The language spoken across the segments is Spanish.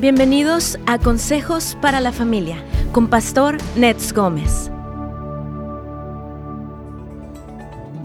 Bienvenidos a Consejos para la Familia con Pastor Nets Gómez.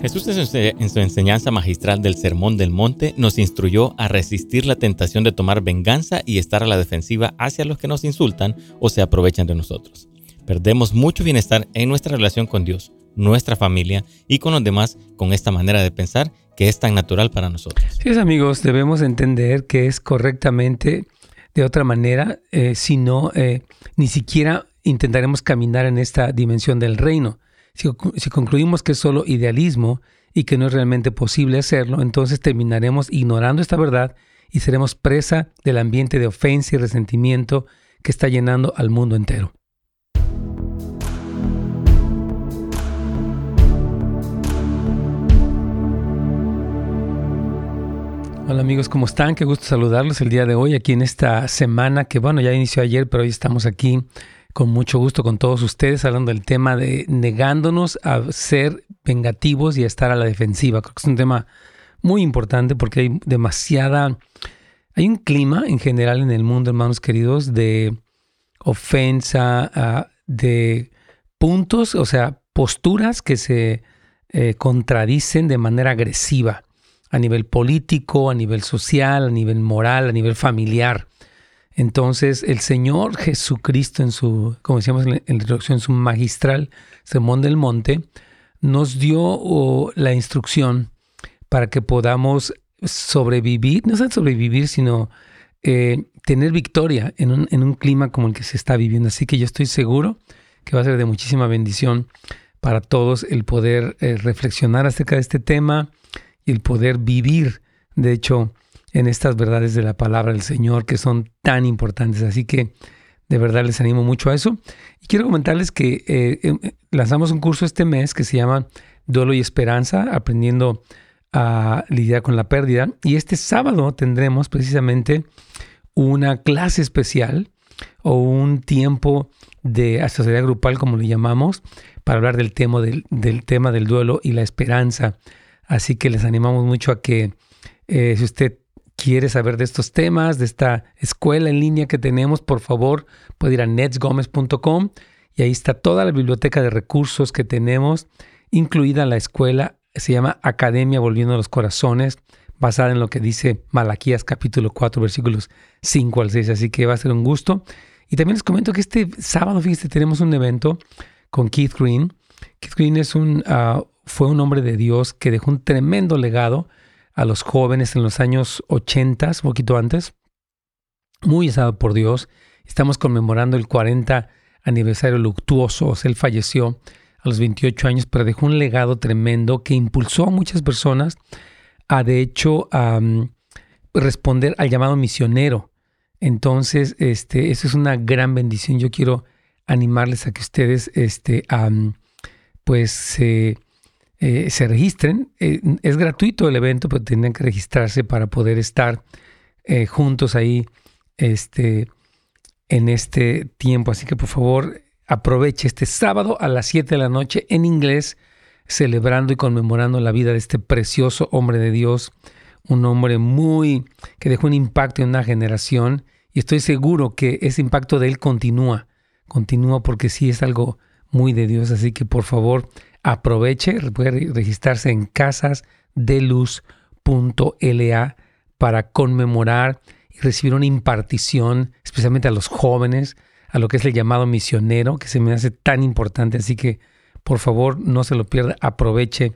Jesús en su enseñanza magistral del Sermón del Monte nos instruyó a resistir la tentación de tomar venganza y estar a la defensiva hacia los que nos insultan o se aprovechan de nosotros. Perdemos mucho bienestar en nuestra relación con Dios, nuestra familia y con los demás con esta manera de pensar que es tan natural para nosotros. Sí, amigos, debemos entender que es correctamente de otra manera, eh, si no, eh, ni siquiera intentaremos caminar en esta dimensión del reino. Si, concluimos que es solo idealismo y que no es realmente posible hacerlo, entonces terminaremos ignorando esta verdad y seremos presa del ambiente de ofensa y resentimiento que está llenando al mundo entero. Hola amigos, ¿cómo están? Qué gusto saludarlos el día de hoy aquí en esta semana que bueno, ya inició ayer, pero hoy estamos aquí con mucho gusto con todos ustedes hablando del tema de negándonos a ser vengativos y a estar a la defensiva. Creo que es un tema muy importante porque hay demasiada, hay un clima en general en el mundo, hermanos queridos, de ofensa, ah, de puntos, o sea, posturas que se eh, contradicen de manera agresiva a nivel político, a nivel social, a nivel moral, a nivel familiar. Entonces, el Señor Jesucristo, en su, como decíamos en la introducción, en su magistral Sermón del Monte, nos dio la instrucción para que podamos sobrevivir, no solo sobrevivir, sino eh, tener victoria en un, clima como el que se está viviendo. Así que yo estoy seguro que va a ser de muchísima bendición para todos el poder eh, reflexionar acerca de este tema y el poder vivir, de hecho, en estas verdades de la palabra del Señor que son tan importantes. Así que de verdad les animo mucho a eso. Y quiero comentarles que eh, em, lanzamos un curso este mes que se llama Duelo y Esperanza, aprendiendo a lidiar con la pérdida. Y este sábado tendremos precisamente una clase especial o un tiempo de asesoría grupal, como le llamamos, para hablar del tema del tema del duelo y la esperanza. Así que les animamos mucho a que eh, si usted quiere saber de estos temas, de esta escuela en línea que tenemos, por favor, puede ir a netsgomez.com y ahí está toda la biblioteca de recursos que tenemos, incluida la escuela, se llama Academia Volviendo a los Corazones, basada en lo que dice Malaquías capítulo 4, versículos 5 al 6, así que va a ser un gusto. Y también les comento que este sábado, fíjense, tenemos un evento con Keith Green. Keith Green es un, ah, fue un hombre de Dios que dejó un tremendo legado a los jóvenes en los años 80, un poquito antes, muy usado por Dios. Estamos conmemorando el 40 aniversario luctuoso. él falleció a los 28 años, pero dejó un legado tremendo que impulsó a muchas personas a, de hecho, a responder al llamado misionero. Entonces, este, eso es una gran bendición. Yo quiero animarles a que ustedes, este, pues, se eh, se registren. Eh, es gratuito el evento, pero tienen que registrarse para poder estar eh, juntos ahí este, en este tiempo. Así que por favor aproveche este sábado a las 7 de la noche en inglés, celebrando y conmemorando la vida de este precioso hombre de Dios, un hombre muy que dejó un impacto en una generación y estoy seguro que ese impacto de él continúa, continúa porque sí es algo muy de Dios, así que por favor aproveche, puede registrarse en casasdeluz.la para conmemorar y recibir una impartición, especialmente a los jóvenes, a lo que es el llamado misionero, que se me hace tan importante. Así que, por favor, no se lo pierda, aproveche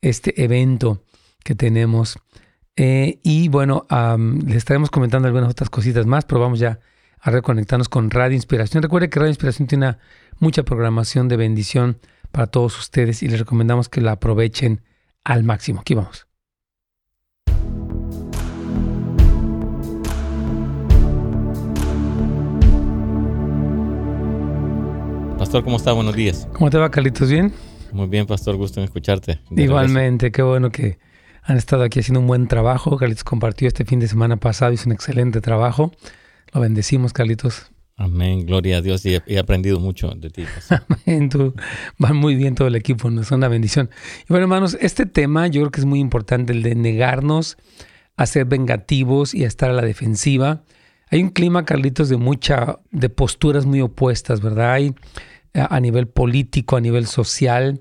este evento que tenemos. Eh, y bueno, les estaremos comentando algunas otras cositas más, pero vamos ya a reconectarnos con Radio Inspiración. Recuerde que Radio Inspiración tiene mucha programación de bendición para todos ustedes y les recomendamos que la aprovechen al máximo. Aquí vamos. Pastor, ¿cómo está? Buenos días. ¿Cómo te va, Carlitos? ¿Bien? Muy bien, Pastor. Gusto en escucharte. Igualmente, qué bueno que han estado aquí haciendo un buen trabajo. Carlitos compartió este fin de semana pasado, hizo un excelente trabajo. Lo bendecimos, Carlitos. Amén, gloria a Dios. Y he, aprendido mucho de ti. Amén, tú, va muy bien todo el equipo, nos es una bendición. Y bueno, hermanos, este tema yo creo que es muy importante, el de negarnos a ser vengativos y a estar a la defensiva hay un clima, Carlitos, de mucha, de posturas muy opuestas, ¿verdad? Hay a nivel político, a nivel social,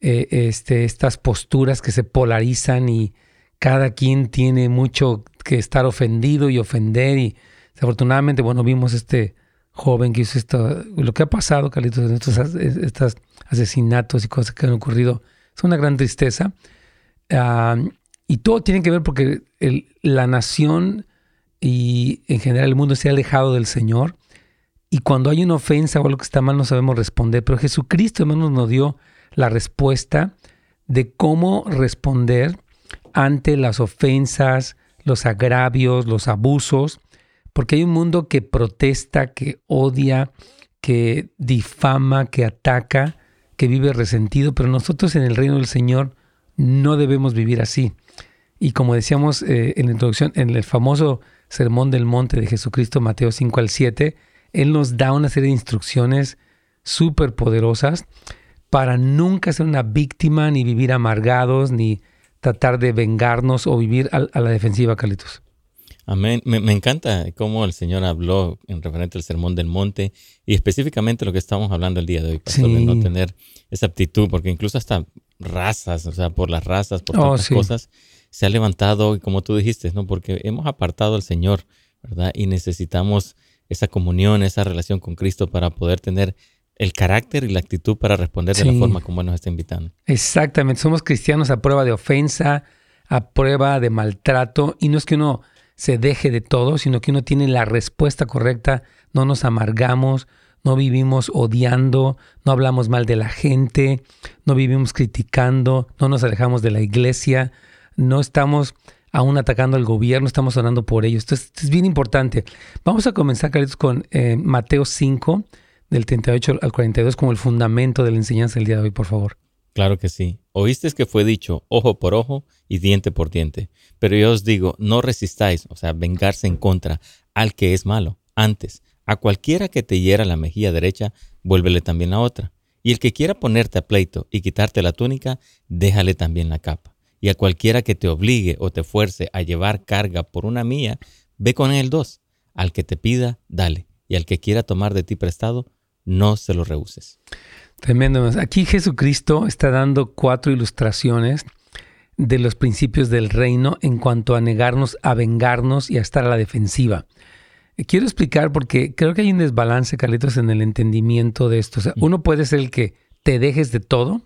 eh, este, estas posturas que se polarizan y cada quien tiene mucho que estar ofendido y ofender y desafortunadamente, bueno, vimos este joven que hizo esto, lo que ha pasado, Carlitos, en estos, estos asesinatos y cosas que han ocurrido, es una gran tristeza. y todo tiene que ver porque la nación y en general el mundo se ha alejado del Señor. Y cuando hay una ofensa o algo que está mal, no sabemos responder. Pero Jesucristo, hermanos, nos dio la respuesta de cómo responder ante las ofensas, los agravios, los abusos, porque hay un mundo que protesta, que odia, que difama, que ataca, que vive resentido, pero nosotros en el reino del Señor no debemos vivir así. Y como decíamos eh, en la introducción, en el famoso Sermón del Monte de Jesucristo, Mateo 5 al 7, Él nos da una serie de instrucciones súper poderosas para nunca ser una víctima, ni vivir amargados, ni tratar de vengarnos o vivir a, la defensiva, Carlitos. Amén. Me, encanta cómo el Señor habló en referente al Sermón del Monte y específicamente lo que estamos hablando el día de hoy, Pastor, de no tener esa aptitud, porque incluso hasta razas, o sea, por las razas, por oh, tantas cosas, se ha levantado, y como tú dijiste, ¿no? Porque hemos apartado al Señor, ¿verdad? Y necesitamos esa comunión, esa relación con Cristo para poder tener el carácter y la actitud para responder de la forma como nos está invitando. Exactamente, somos cristianos a prueba de ofensa, a prueba de maltrato, y no es que uno se deje de todo, sino que uno tiene la respuesta correcta, no nos amargamos, no vivimos odiando, no hablamos mal de la gente, no vivimos criticando, no nos alejamos de la iglesia, no estamos aún atacando al gobierno, estamos orando por ellos. Entonces, es bien importante. Vamos a comenzar, Carlitos, con eh, Mateo 5, del 38 al 42, como el fundamento de la enseñanza del día de hoy, por favor. Claro que sí. Oíste que fue dicho ojo por ojo y diente por diente. Pero yo os digo, no resistáis, o sea, vengarse en contra al que es malo. Antes, a cualquiera que te hiera la mejilla derecha, vuélvele también la otra. Y el que quiera ponerte a pleito y quitarte la túnica, déjale también la capa y a cualquiera que te obligue o te fuerce a llevar carga por una mía, ve con él dos. Al que te pida, dale, y al que quiera tomar de ti prestado, no se lo rehuses. Tremendo. Aquí Jesucristo está dando cuatro ilustraciones de los principios del reino en cuanto a negarnos a vengarnos y a estar a la defensiva. Quiero explicar porque creo que hay un desbalance, Carlitos, en el entendimiento de esto. O sea, mm. uno puede ser el que te dejes de todo,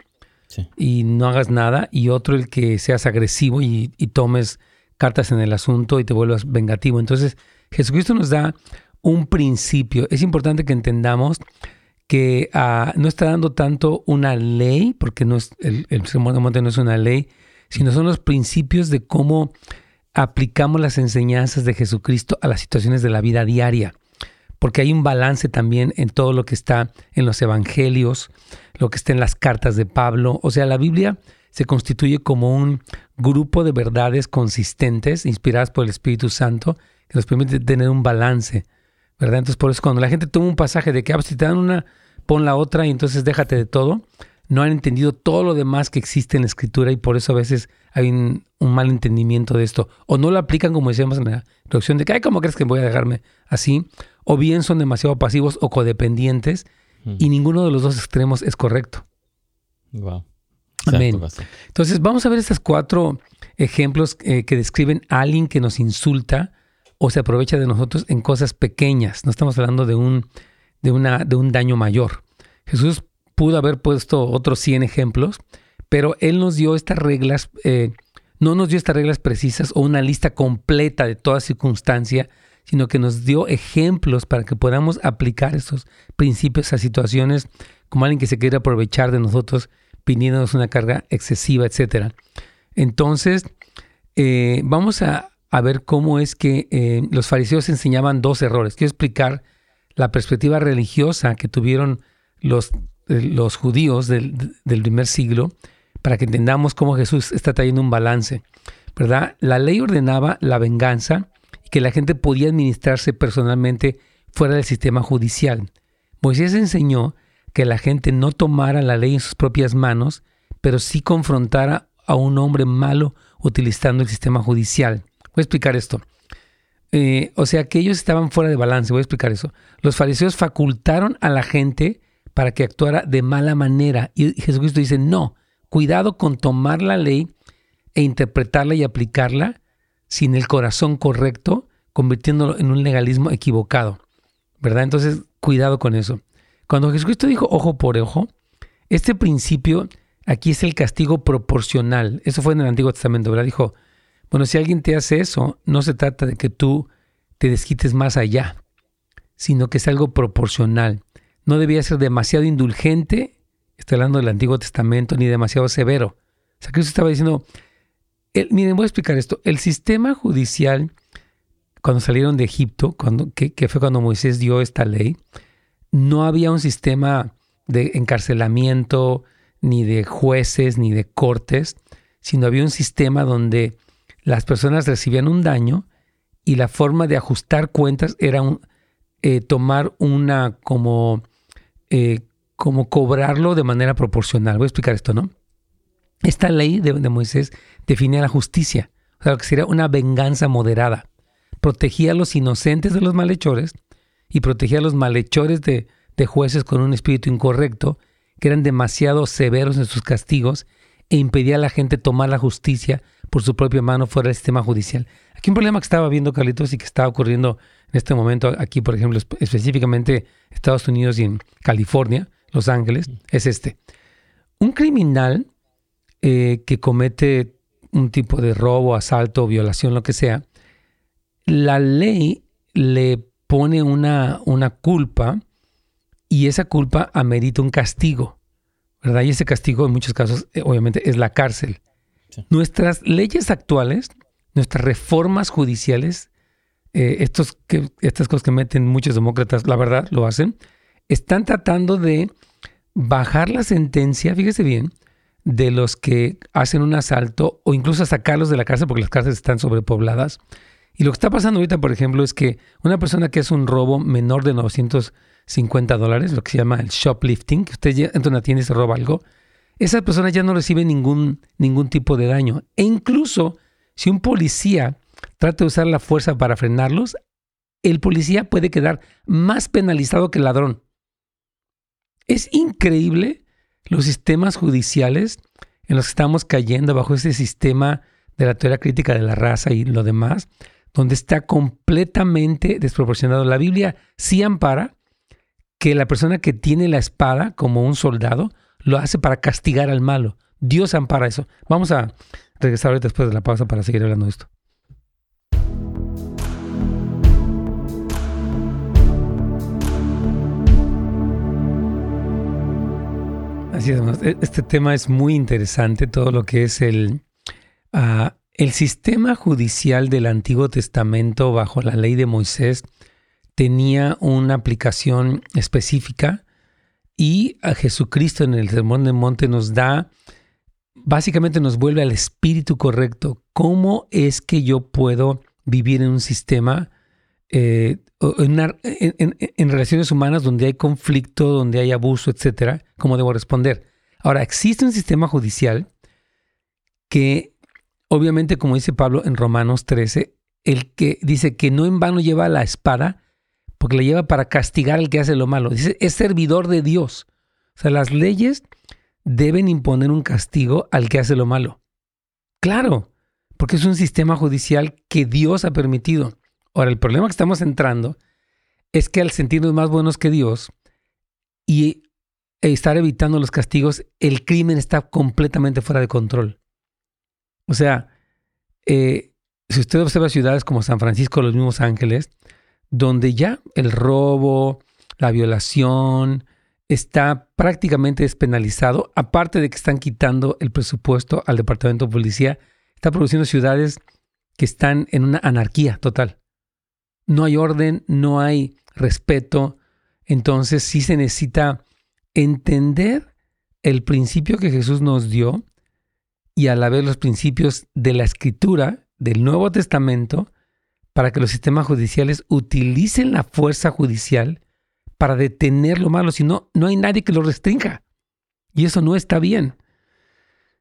y no hagas nada, y otro el que seas agresivo y, tomes cartas en el asunto y te vuelvas vengativo. Entonces, Jesucristo nos da un principio. Es importante que entendamos que ah, no está dando tanto una ley, porque no es, el, el Monte no es una ley, sino son los principios de cómo aplicamos las enseñanzas de Jesucristo a las situaciones de la vida diaria porque hay un balance también en todo lo que está en los evangelios, lo que está en las cartas de Pablo. O sea, la Biblia se constituye como un grupo de verdades consistentes, inspiradas por el Espíritu Santo, que nos permite tener un balance, ¿verdad? Entonces, por eso cuando la gente toma un pasaje de que, ah, si te dan una, pon la otra y entonces déjate de todo, no han entendido todo lo demás que existe en la Escritura y por eso a veces hay un, mal entendimiento de esto. O no lo aplican como decíamos en la introducción de que, ay, ¿cómo crees que voy a dejarme así? o bien son demasiado pasivos o codependientes y ninguno de los dos extremos es correcto. Wow. Amén. Entonces vamos a ver estos cuatro ejemplos eh, que describen a alguien que nos insulta o se aprovecha de nosotros en cosas pequeñas. No estamos hablando de un, de una, de un daño mayor. Jesús pudo haber puesto otros 100 ejemplos, pero Él nos dio estas reglas, eh, no nos dio estas reglas precisas o una lista completa de toda circunstancia sino que nos dio ejemplos para que podamos aplicar esos principios a situaciones como alguien que se quiere aprovechar de nosotros, pidiéndonos una carga excesiva, etc. Entonces, eh, vamos a, ver cómo es que eh, los fariseos enseñaban dos errores. Quiero explicar la perspectiva religiosa que tuvieron los, eh, los judíos del, del primer siglo para que entendamos cómo Jesús está trayendo un balance. ¿verdad? La ley ordenaba la venganza que la gente podía administrarse personalmente fuera del sistema judicial. Moisés enseñó que la gente no tomara la ley en sus propias manos, pero sí confrontara a un hombre malo utilizando el sistema judicial. Voy a explicar esto. Eh, o sea que ellos estaban fuera de balance, voy a explicar eso. Los fariseos facultaron a la gente para que actuara de mala manera. Y Jesucristo dice, no, cuidado con tomar la ley e interpretarla y aplicarla sin el corazón correcto, convirtiéndolo en un legalismo equivocado. ¿Verdad? Entonces, cuidado con eso. Cuando Jesucristo dijo ojo por ojo, este principio aquí es el castigo proporcional. Eso fue en el Antiguo Testamento, ¿verdad? Dijo, bueno, si alguien te hace eso, no se trata de que tú te desquites más allá, sino que es algo proporcional. No debía ser demasiado indulgente, estoy hablando del Antiguo Testamento, ni demasiado severo. O sea, Cristo estaba diciendo, miren, voy a explicar esto. El sistema judicial, cuando salieron de Egipto, cuando, que, fue cuando Moisés dio esta ley, no había un sistema de encarcelamiento, ni de jueces, ni de cortes, sino había un sistema donde las personas recibían un daño y la forma de ajustar cuentas era un, eh, tomar una como, eh, como cobrarlo de manera proporcional. Voy a explicar esto, ¿no? Esta ley de, Moisés definía la justicia, o sea, lo que sería una venganza moderada. Protegía a los inocentes de los malhechores y protegía a los malhechores de, de jueces con un espíritu incorrecto, que eran demasiado severos en sus castigos, e impedía a la gente tomar la justicia por su propia mano fuera del sistema judicial. Aquí un problema que estaba viendo Carlitos y que está ocurriendo en este momento aquí, por ejemplo, específicamente Estados Unidos y en California, Los Ángeles, es este. Un criminal eh, que comete un tipo de robo, asalto, violación, lo que sea, la ley le pone una, una culpa y esa culpa amerita un castigo, ¿verdad? Y ese castigo en muchos casos, eh, obviamente, es la cárcel. Nuestras leyes actuales, nuestras reformas judiciales, eh, estos que, estas cosas que meten muchos demócratas, la verdad, lo hacen, están tratando de bajar la sentencia, fíjese bien, de los que hacen un asalto o incluso sacarlos de la cárcel porque las cárceles están sobrepobladas. Y lo que está pasando ahorita, por ejemplo, es que una persona que hace un robo menor de 950 dólares, lo que se llama el shoplifting, que usted entra a una tienda y se roba algo, esa persona ya no recibe ningún, ningún tipo de daño. E incluso si un policía trata de usar la fuerza para frenarlos, el policía puede quedar más penalizado que el ladrón. Es increíble los sistemas judiciales en los que estamos cayendo bajo ese sistema de la teoría crítica de la raza y lo demás, donde está completamente desproporcionado. La Biblia sí ampara que la persona que tiene la espada como un soldado lo hace para castigar al malo. Dios ampara eso. Vamos a regresar después de la pausa para seguir hablando de esto. E, este tema es muy interesante, todo lo que es el, ah, el sistema judicial del Antiguo Testamento bajo la ley de Moisés tenía una aplicación específica y a Jesucristo en el Sermón del Monte nos da, básicamente nos vuelve al espíritu correcto. ¿Cómo es que yo puedo vivir en un sistema eh, en, relaciones humanas donde hay conflicto, donde hay abuso, etcétera, ¿cómo debo responder? Ahora, existe un sistema judicial que, obviamente, como dice Pablo en Romanos 13, el que dice que no en vano lleva la espada, porque la lleva para castigar al que hace lo malo. Dice, es servidor de Dios. O sea, las leyes deben imponer un castigo al que hace lo malo. Claro, porque es un sistema judicial que Dios ha permitido. Ahora, el problema que estamos entrando es que al sentirnos más buenos que Dios y estar evitando los castigos, el crimen está completamente fuera de control. O sea, eh, si usted observa ciudades como San Francisco, los mismos ángeles, donde ya el robo, la violación, está prácticamente despenalizado, aparte de que están quitando el presupuesto al Departamento de Policía, está produciendo ciudades que están en una anarquía total no hay orden, no hay respeto. Entonces sí se necesita entender el principio que Jesús nos dio y a la vez los principios de la escritura del Nuevo Testamento para que los sistemas judiciales utilicen la fuerza judicial para detener lo malo, si no, no hay nadie que lo restrinja. Y eso no está bien.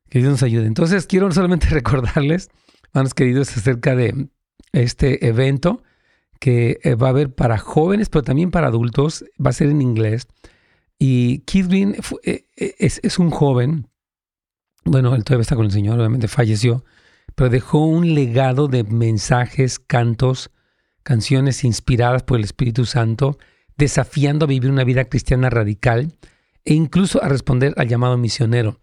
Que Dios nos ayude. Entonces quiero solamente recordarles, hermanos queridos, acerca de este evento que eh, va a haber para jóvenes, pero también para adultos. Va a ser en inglés. Y Keith eh, eh, es, un joven, bueno, él todavía está con el Señor, obviamente falleció, pero dejó un legado de mensajes, cantos, canciones inspiradas por el Espíritu Santo, desafiando a vivir una vida cristiana radical e incluso a responder al llamado misionero.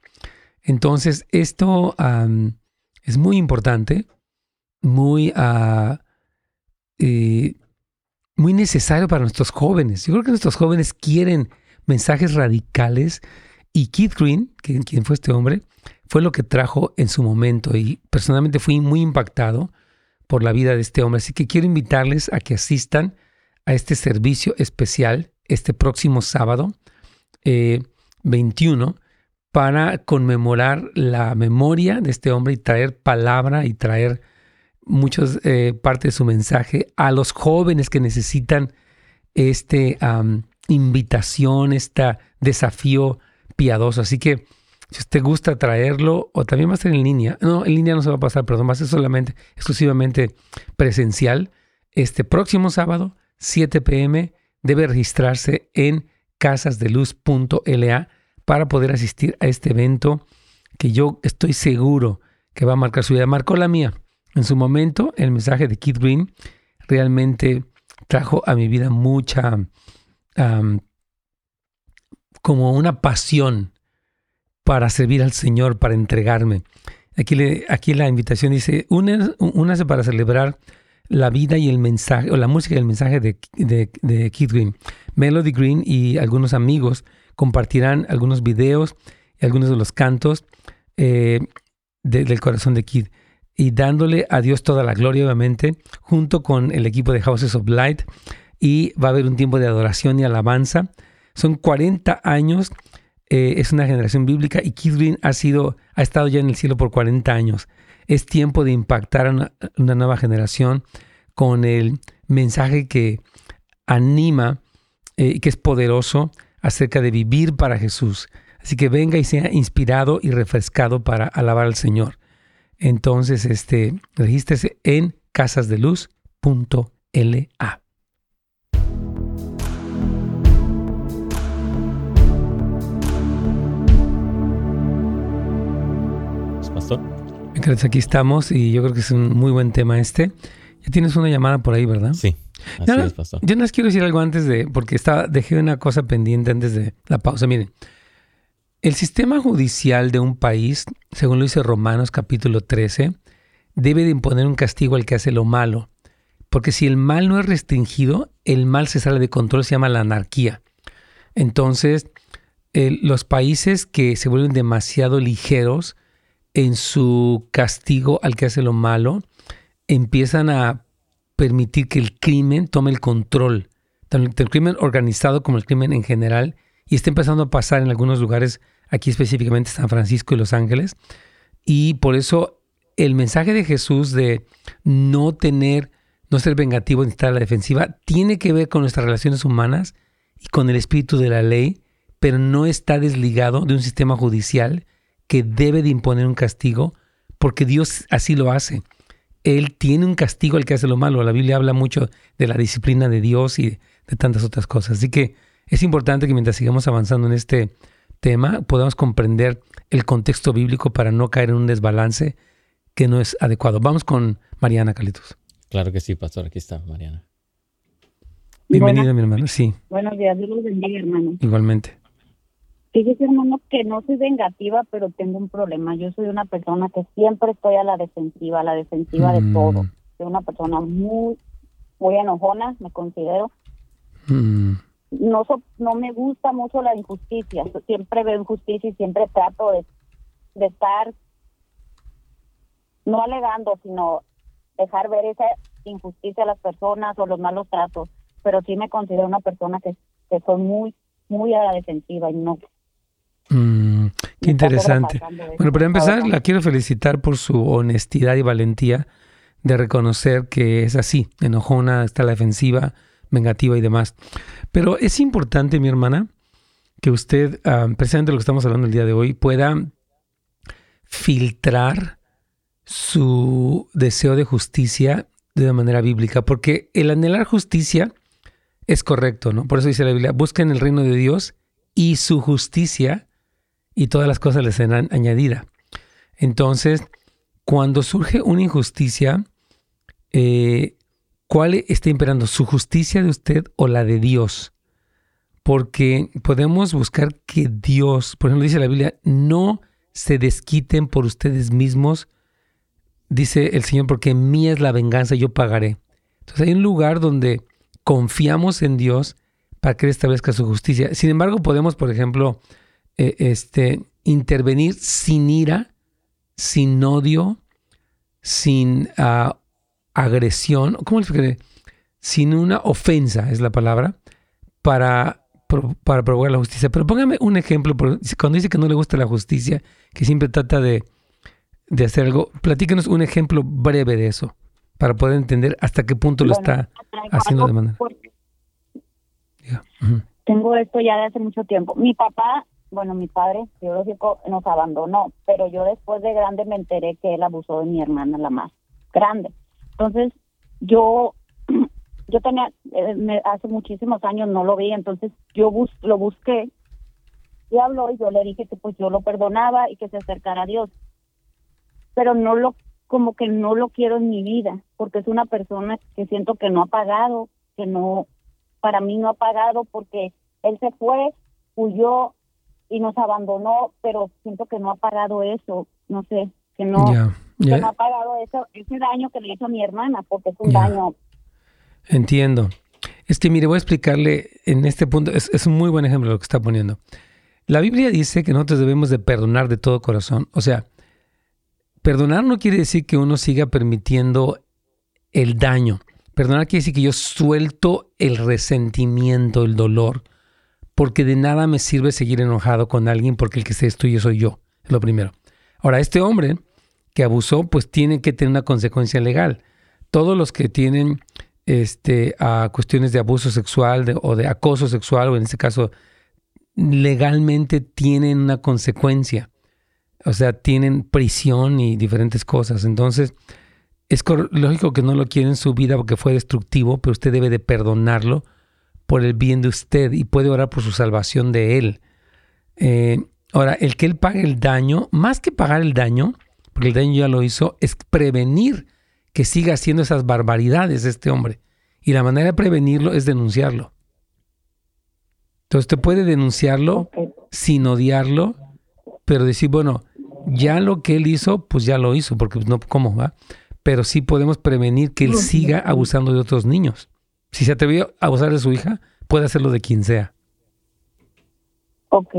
Entonces, esto es muy importante, muy, uh, muy necesario para nuestros jóvenes. Yo creo que nuestros jóvenes quieren mensajes radicales y Keith Green, quien fue este hombre, fue lo que trajo en su momento y personalmente fui muy impactado por la vida de este hombre. Así que quiero invitarles a que asistan a este servicio especial este próximo sábado 21 eh, para conmemorar la memoria de este hombre y traer palabra y traer muchas eh, parte de su mensaje a los jóvenes que necesitan este invitación, este desafío piadoso. Así que si usted gusta traerlo, o también va a ser en línea. No, en línea no se va a pasar, perdón, va a ser solamente, exclusivamente presencial. Este próximo sábado, 7 pm, debe registrarse en casasdeluz.la para poder asistir a este evento que yo estoy seguro que va a marcar su vida. Marcó la mía. En su momento, el mensaje de Keith Green realmente trajo a mi vida mucha, como una pasión para servir al Señor, para entregarme. Aquí, le, aquí la invitación dice, únase para celebrar la vida y el mensaje, o la música y el mensaje de, de, Keith Green. Melody Green y algunos amigos compartirán algunos videos y algunos de los cantos eh, del corazón de Keith y dándole a Dios toda la gloria, obviamente, junto con el equipo de Houses of Light. Y va a haber un tiempo de adoración y alabanza. Son 40 años, eh, es una generación bíblica y Keith ha, sido, ha estado ya en el cielo por 40 años. Es tiempo de impactar a una, nueva generación con el mensaje que anima y eh, que es poderoso acerca de vivir para Jesús. Así que venga y sea inspirado y refrescado para alabar al Señor. Entonces, este, regístrese en casasdeluz.la. Aquí estamos y yo creo que es un muy buen tema este. Ya tienes una llamada por ahí, ¿verdad? Sí. Así es, pastor. Yo no les quiero decir algo antes de, porque estaba, dejé una cosa pendiente antes de la pausa. Miren, el sistema judicial de un país, según lo dice Romanos capítulo 13, debe de imponer un castigo al que hace lo malo. Porque si el mal no es restringido, el mal se sale de control, se llama la anarquía. Entonces, los países que se vuelven demasiado ligeros en su castigo al que hace lo malo, empiezan a permitir que el crimen tome el control, tanto el crimen organizado como el crimen en general, y está empezando a pasar en algunos lugares, aquí específicamente San Francisco y Los Ángeles. Y por eso el mensaje de Jesús de no tener, no ser vengativo ni estar a la defensiva, tiene que ver con nuestras relaciones humanas y con el espíritu de la ley, pero no está desligado de un sistema judicial que debe de imponer un castigo, porque Dios así lo hace. Él tiene un castigo al que hace lo malo. La Biblia habla mucho de la disciplina de Dios y de tantas otras cosas. Así que es importante que mientras sigamos avanzando en este tema podamos comprender el contexto bíblico para no caer en un desbalance que no es adecuado. Vamos con Mariana Calitos. Claro que sí, pastor. Aquí está Mariana. Bienvenida, mi hermano. Sí. Buenos días, Dios los bendiga, hermano. Igualmente. Fíjese, hermano, que no soy vengativa, pero tengo un problema. Yo soy una persona que siempre estoy a la defensiva, a la defensiva de mm. todo. Soy una persona muy, muy enojona, me considero. Mm no no me gusta mucho la injusticia siempre veo injusticia y siempre trato de, de estar no alegando sino dejar ver esa injusticia a las personas o los malos tratos pero sí me considero una persona que, que soy muy muy a la defensiva y no mm, qué interesante bueno para empezar la quiero felicitar por su honestidad y valentía de reconocer que es así enojona está a la defensiva vengativa y demás. Pero es importante, mi hermana, que usted, uh, precisamente lo que estamos hablando el día de hoy, pueda filtrar su deseo de justicia de una manera bíblica, porque el anhelar justicia es correcto, ¿no? Por eso dice la Biblia, busquen el reino de Dios y su justicia y todas las cosas les serán añadidas. Entonces, cuando surge una injusticia, eh, ¿cuál está imperando? ¿Su justicia de usted o la de Dios? Porque podemos buscar que Dios, por ejemplo, dice la Biblia, no se desquiten por ustedes mismos, dice el Señor, porque mía es la venganza, yo pagaré. Entonces hay un lugar donde confiamos en Dios para que Él establezca su justicia. Sin embargo, podemos, por ejemplo, eh, este, intervenir sin ira, sin odio, sin ah, agresión, ¿cómo le Sin una ofensa, es la palabra, para, para provocar la justicia. Pero póngame un ejemplo, cuando dice que no le gusta la justicia, que siempre trata de, de hacer algo, platíquenos un ejemplo breve de eso, para poder entender hasta qué punto lo está haciendo de manera. Tengo esto ya de hace mucho tiempo. Mi papá bueno, mi padre biológico nos abandonó, pero yo después de grande me enteré que él abusó de mi hermana, la más grande. Entonces, yo yo tenía, eh, hace muchísimos años no lo vi, entonces yo lo busqué y habló y yo le dije que pues yo lo perdonaba y que se acercara a Dios. Pero no lo, como que no lo quiero en mi vida, porque es una persona que siento que no ha pagado, que no, para mí no ha pagado porque él se fue, huyó y nos abandonó, pero siento que no ha pagado eso, no sé, que no, ha pagado eso, ese daño que le hizo a mi hermana, porque es un daño. Entiendo. Es que mire, voy a explicarle en este punto, es, es un muy buen ejemplo lo que está poniendo. La Biblia dice que nosotros debemos de perdonar de todo corazón. O sea, perdonar no quiere decir que uno siga permitiendo el daño. Perdonar quiere decir que yo suelto el resentimiento, el dolor porque de nada me sirve seguir enojado con alguien porque el que se destruye soy yo, es lo primero. Ahora, este hombre que abusó, pues tiene que tener una consecuencia legal. Todos los que tienen este, cuestiones de abuso sexual o de acoso sexual, o en este caso, legalmente tienen una consecuencia. O sea, tienen prisión y diferentes cosas. Entonces, es lógico que no lo quieren en su vida porque fue destructivo, pero usted debe de perdonarlo por el bien de usted y puede orar por su salvación de él. Eh, ahora, el que él pague el daño, más que pagar el daño, porque el daño ya lo hizo, es prevenir que siga haciendo esas barbaridades este hombre. Y la manera de prevenirlo es denunciarlo. Entonces usted puede denunciarlo sin odiarlo, pero decir, bueno, ya lo que él hizo, pues ya lo hizo, porque no, ¿cómo va? Pero sí podemos prevenir que él siga abusando de otros niños. Si se atrevió a abusar de su hija, puede hacerlo de quien sea. Ok.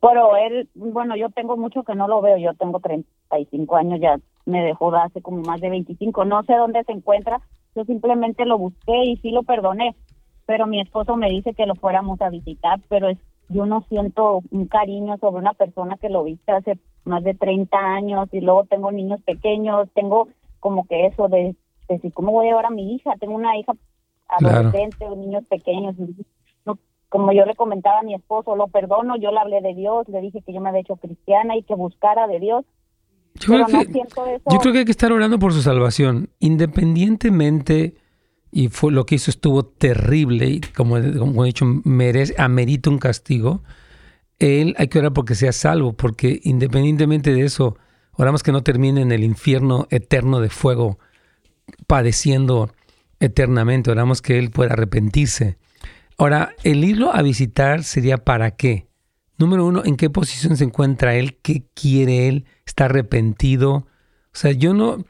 Pero él, bueno, yo tengo mucho que no lo veo. Yo tengo 35 años, ya me dejó de hace como más de 25. No sé dónde se encuentra. Yo simplemente lo busqué y sí lo perdoné. Pero mi esposo me dice que lo fuéramos a visitar, pero es, yo no siento un cariño sobre una persona que lo viste hace más de 30 años y luego tengo niños pequeños. Tengo como que eso de decir, ¿cómo voy a llevar a mi hija? Tengo una hija adolescentes o niños pequeños. como yo le comentaba a mi esposo, lo perdono, yo le hablé de Dios, le dije que yo me había hecho cristiana y que buscara de Dios. Yo, creo, que, yo creo que hay que estar orando por su salvación, independientemente, y fue lo que hizo estuvo terrible, y como, como he dicho, merece, amerita un castigo, él hay que orar porque sea salvo, porque independientemente de eso, oramos que no termine en el infierno eterno de fuego, padeciendo eternamente. Oramos que Él pueda arrepentirse. Ahora, el irlo a visitar sería para qué? Número uno, ¿en qué posición se encuentra Él? ¿Qué quiere Él? ¿Está arrepentido? O sea, yo no...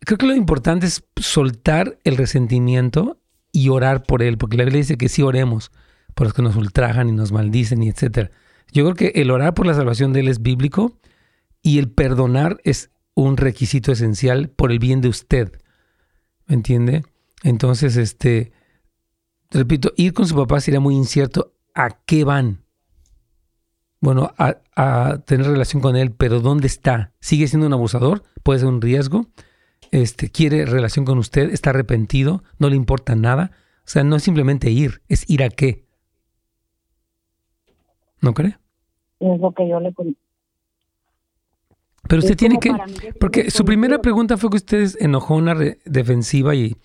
Creo que lo importante es soltar el resentimiento y orar por Él, porque la Biblia dice que sí oremos por los que nos ultrajan y nos maldicen y etcétera. Yo creo que el orar por la salvación de Él es bíblico y el perdonar es un requisito esencial por el bien de usted. ¿Me entiende? Entonces, este, repito, ir con su papá sería muy incierto. ¿A qué van? Bueno, a, tener relación con él, pero ¿dónde está? ¿Sigue siendo un abusador? ¿Puede ser un riesgo? Este, ¿Quiere relación con usted? ¿Está arrepentido? ¿No le importa nada? O sea, no es simplemente ir, es ir a qué. ¿No cree? Es lo que yo le Pero usted tiene que, porque su "Pues, primera pregunta fue que usted es enojona, re- defensiva y,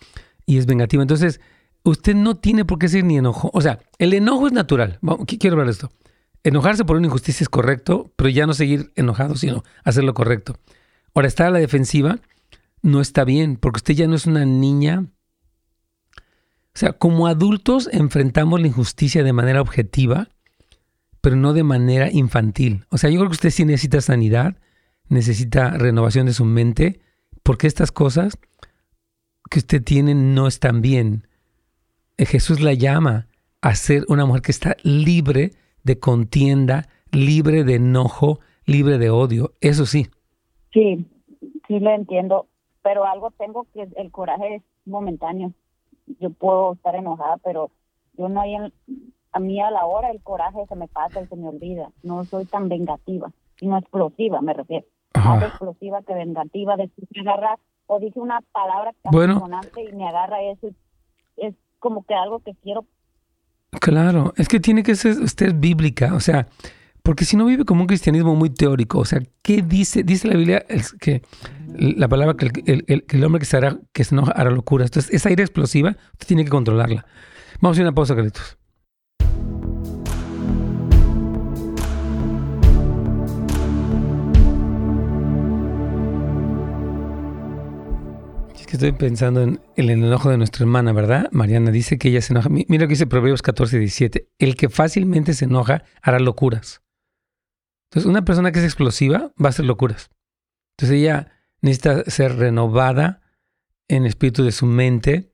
y es vengativa. Entonces, usted no tiene por qué ser ni enojo. O sea, el enojo es natural. Vamos, quiero ver esto. Enojarse por una injusticia es correcto, pero ya no seguir enojado, sino hacer lo correcto. Ahora, estar a la defensiva no está bien, porque usted ya no es una niña. O sea, como adultos enfrentamos la injusticia de manera objetiva, pero no de manera infantil. O sea, yo creo que usted sí necesita sanidad, necesita renovación de su mente, porque estas cosas que usted tiene no están bien. Eh, Jesús la llama a ser una mujer que está libre de contienda, libre de enojo, libre de odio. Eso sí. Sí, sí lo entiendo, pero algo tengo que el coraje es momentáneo. Yo puedo estar enojada, pero yo no hay a mí a la hora el coraje se me pasa y se me olvida. No soy tan vengativa, sino explosiva, me refiero. Más Ajá. explosiva que vengativa, de que agarra o dije una palabra Bueno. y me agarra eso. Es como que algo que quiero Claro, es que tiene que ser usted bíblica, o sea, porque si no vive como un cristianismo muy teórico, o sea, ¿qué dice? Dice la Biblia es que la palabra que el, hombre que se, hará, que se enoja hará locura. Entonces, esa ira explosiva, usted tiene que controlarla. Vamos a ir a una pausa, Carlitos. Estoy pensando en el enojo de nuestra hermana, ¿verdad? Mariana dice que ella se enoja. Mi- Mira lo que dice Proverbios 14, 17. El que fácilmente se enoja hará locuras. Entonces, una persona que es explosiva va a hacer locuras. Entonces, ella necesita ser renovada en espíritu de su mente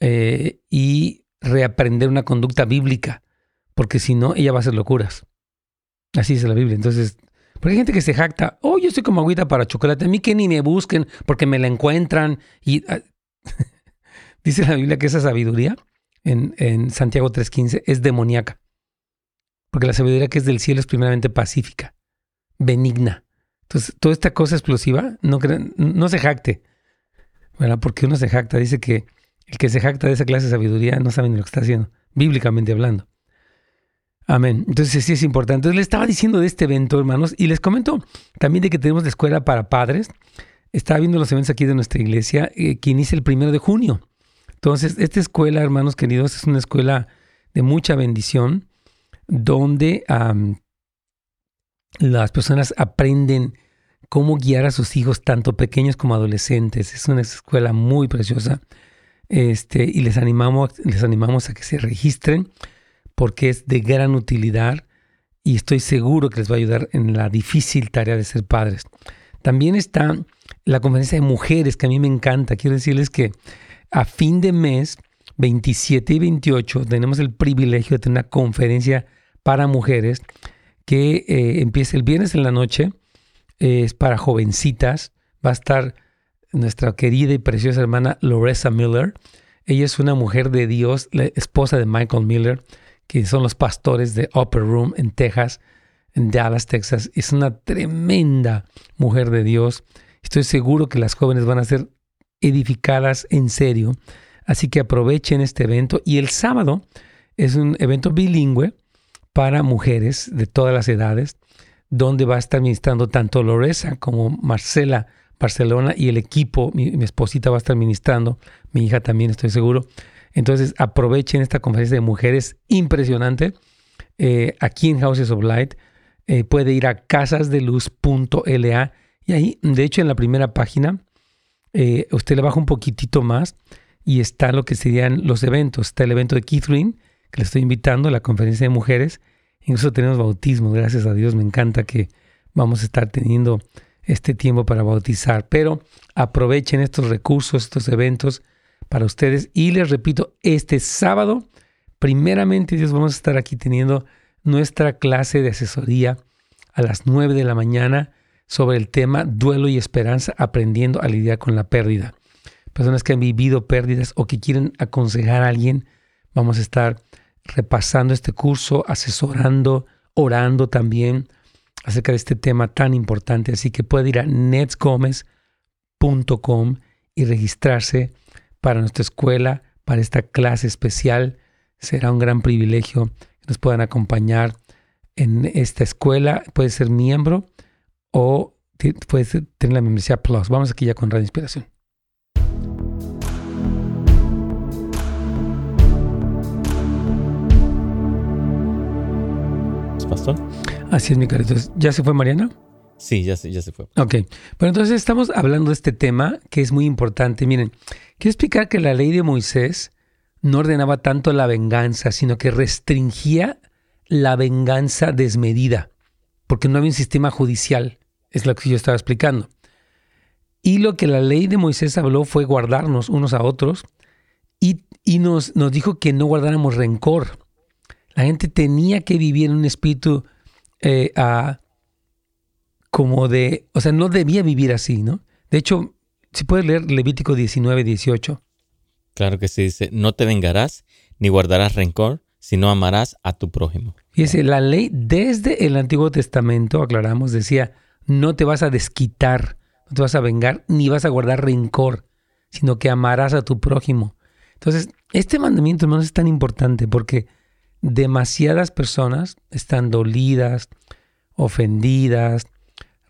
eh, y reaprender una conducta bíblica, porque si no, ella va a hacer locuras. Así dice la Biblia. Entonces, porque hay gente que se jacta, oh, yo soy como agüita para chocolate, a mí que ni me busquen porque me la encuentran. Y ah, dice la Biblia que esa sabiduría en, en Santiago 3.15 es demoníaca. Porque la sabiduría que es del cielo es primeramente pacífica, benigna. Entonces, toda esta cosa explosiva, no, se jacte. ¿Verdad? Porque uno se jacta, dice que el que se jacta de esa clase de sabiduría no sabe ni lo que está haciendo, bíblicamente hablando. Amén. Entonces sí es importante. Entonces le estaba diciendo de este evento, hermanos, y les comento también de que tenemos la escuela para padres. Estaba viendo los eventos aquí de nuestra iglesia, eh, que inicia el primero de junio. Entonces, esta escuela, hermanos queridos, es una escuela de mucha bendición, donde las personas aprenden cómo guiar a sus hijos, tanto pequeños como adolescentes. Es una escuela muy preciosa. Este, y les animamos, les animamos a que se registren porque es de gran utilidad y estoy seguro que les va a ayudar en la difícil tarea de ser padres. También está la conferencia de mujeres, que a mí me encanta. Quiero decirles que a fin de mes, 27 y 28, tenemos el privilegio de tener una conferencia para mujeres que eh, empieza el viernes en la noche. eh, es para jovencitas. Va a estar nuestra querida y preciosa hermana Loressa Miller. Ella es una mujer de Dios, la esposa de Michael Miller, que son los pastores de Upper Room en Texas, en Dallas, Texas. Es una tremenda mujer de Dios. Estoy seguro que las jóvenes van a ser edificadas en serio. Así que aprovechen este evento. Y el sábado es un evento bilingüe para mujeres de todas las edades, donde va a estar ministrando tanto Loresa como Marcela Barcelona y el equipo, mi, mi esposita va a estar ministrando, mi hija también estoy seguro. Entonces aprovechen esta conferencia de mujeres impresionante eh, aquí en Houses of Light. Eh, puede ir a casasdeluz.la y ahí, de hecho, en la primera página, eh, usted le baja un poquitito más y está lo que serían los eventos. Está el evento de Catherine, que le estoy invitando, la conferencia de mujeres. Incluso tenemos bautismos, gracias a Dios. Me encanta que vamos a estar teniendo este tiempo para bautizar. Pero aprovechen estos recursos, estos eventos para ustedes. Y les repito, este sábado, primeramente Dios, vamos a estar aquí teniendo nuestra clase de asesoría a las 9 de la mañana sobre el tema duelo y esperanza, aprendiendo a lidiar con la pérdida. Personas que han vivido pérdidas o que quieren aconsejar a alguien, vamos a estar repasando este curso, asesorando, orando también acerca de este tema tan importante. Así que puede ir a netsgomez.com y registrarse para nuestra escuela, para esta clase especial. Será un gran privilegio que nos puedan acompañar en esta escuela. Puede ser miembro o puedes tener la membresía Plus. Vamos aquí ya con Radio Inspiración. Pastor. Así es, mi carito. ¿Ya se fue Mariana? Sí, ya se, ya se fue. Ok. Bueno, entonces estamos hablando de este tema que es muy importante. Miren, quiero explicar que la ley de Moisés no ordenaba tanto la venganza, sino que restringía la venganza desmedida, porque no había un sistema judicial, es lo que yo estaba explicando. Y lo que la ley de Moisés habló fue guardarnos unos a otros y, nos, nos dijo que no guardáramos rencor. La gente tenía que vivir en un espíritu eh, como de, o sea, no debía vivir así, ¿no? De hecho, si puedes leer Levítico 19, 18. Claro que sí, dice, no te vengarás ni guardarás rencor, sino amarás a tu prójimo. Fíjese, la ley desde el Antiguo Testamento, aclaramos, decía, no te vas a desquitar, no te vas a vengar, ni vas a guardar rencor, sino que amarás a tu prójimo. Entonces, este mandamiento, hermanos, es tan importante porque demasiadas personas están dolidas, ofendidas,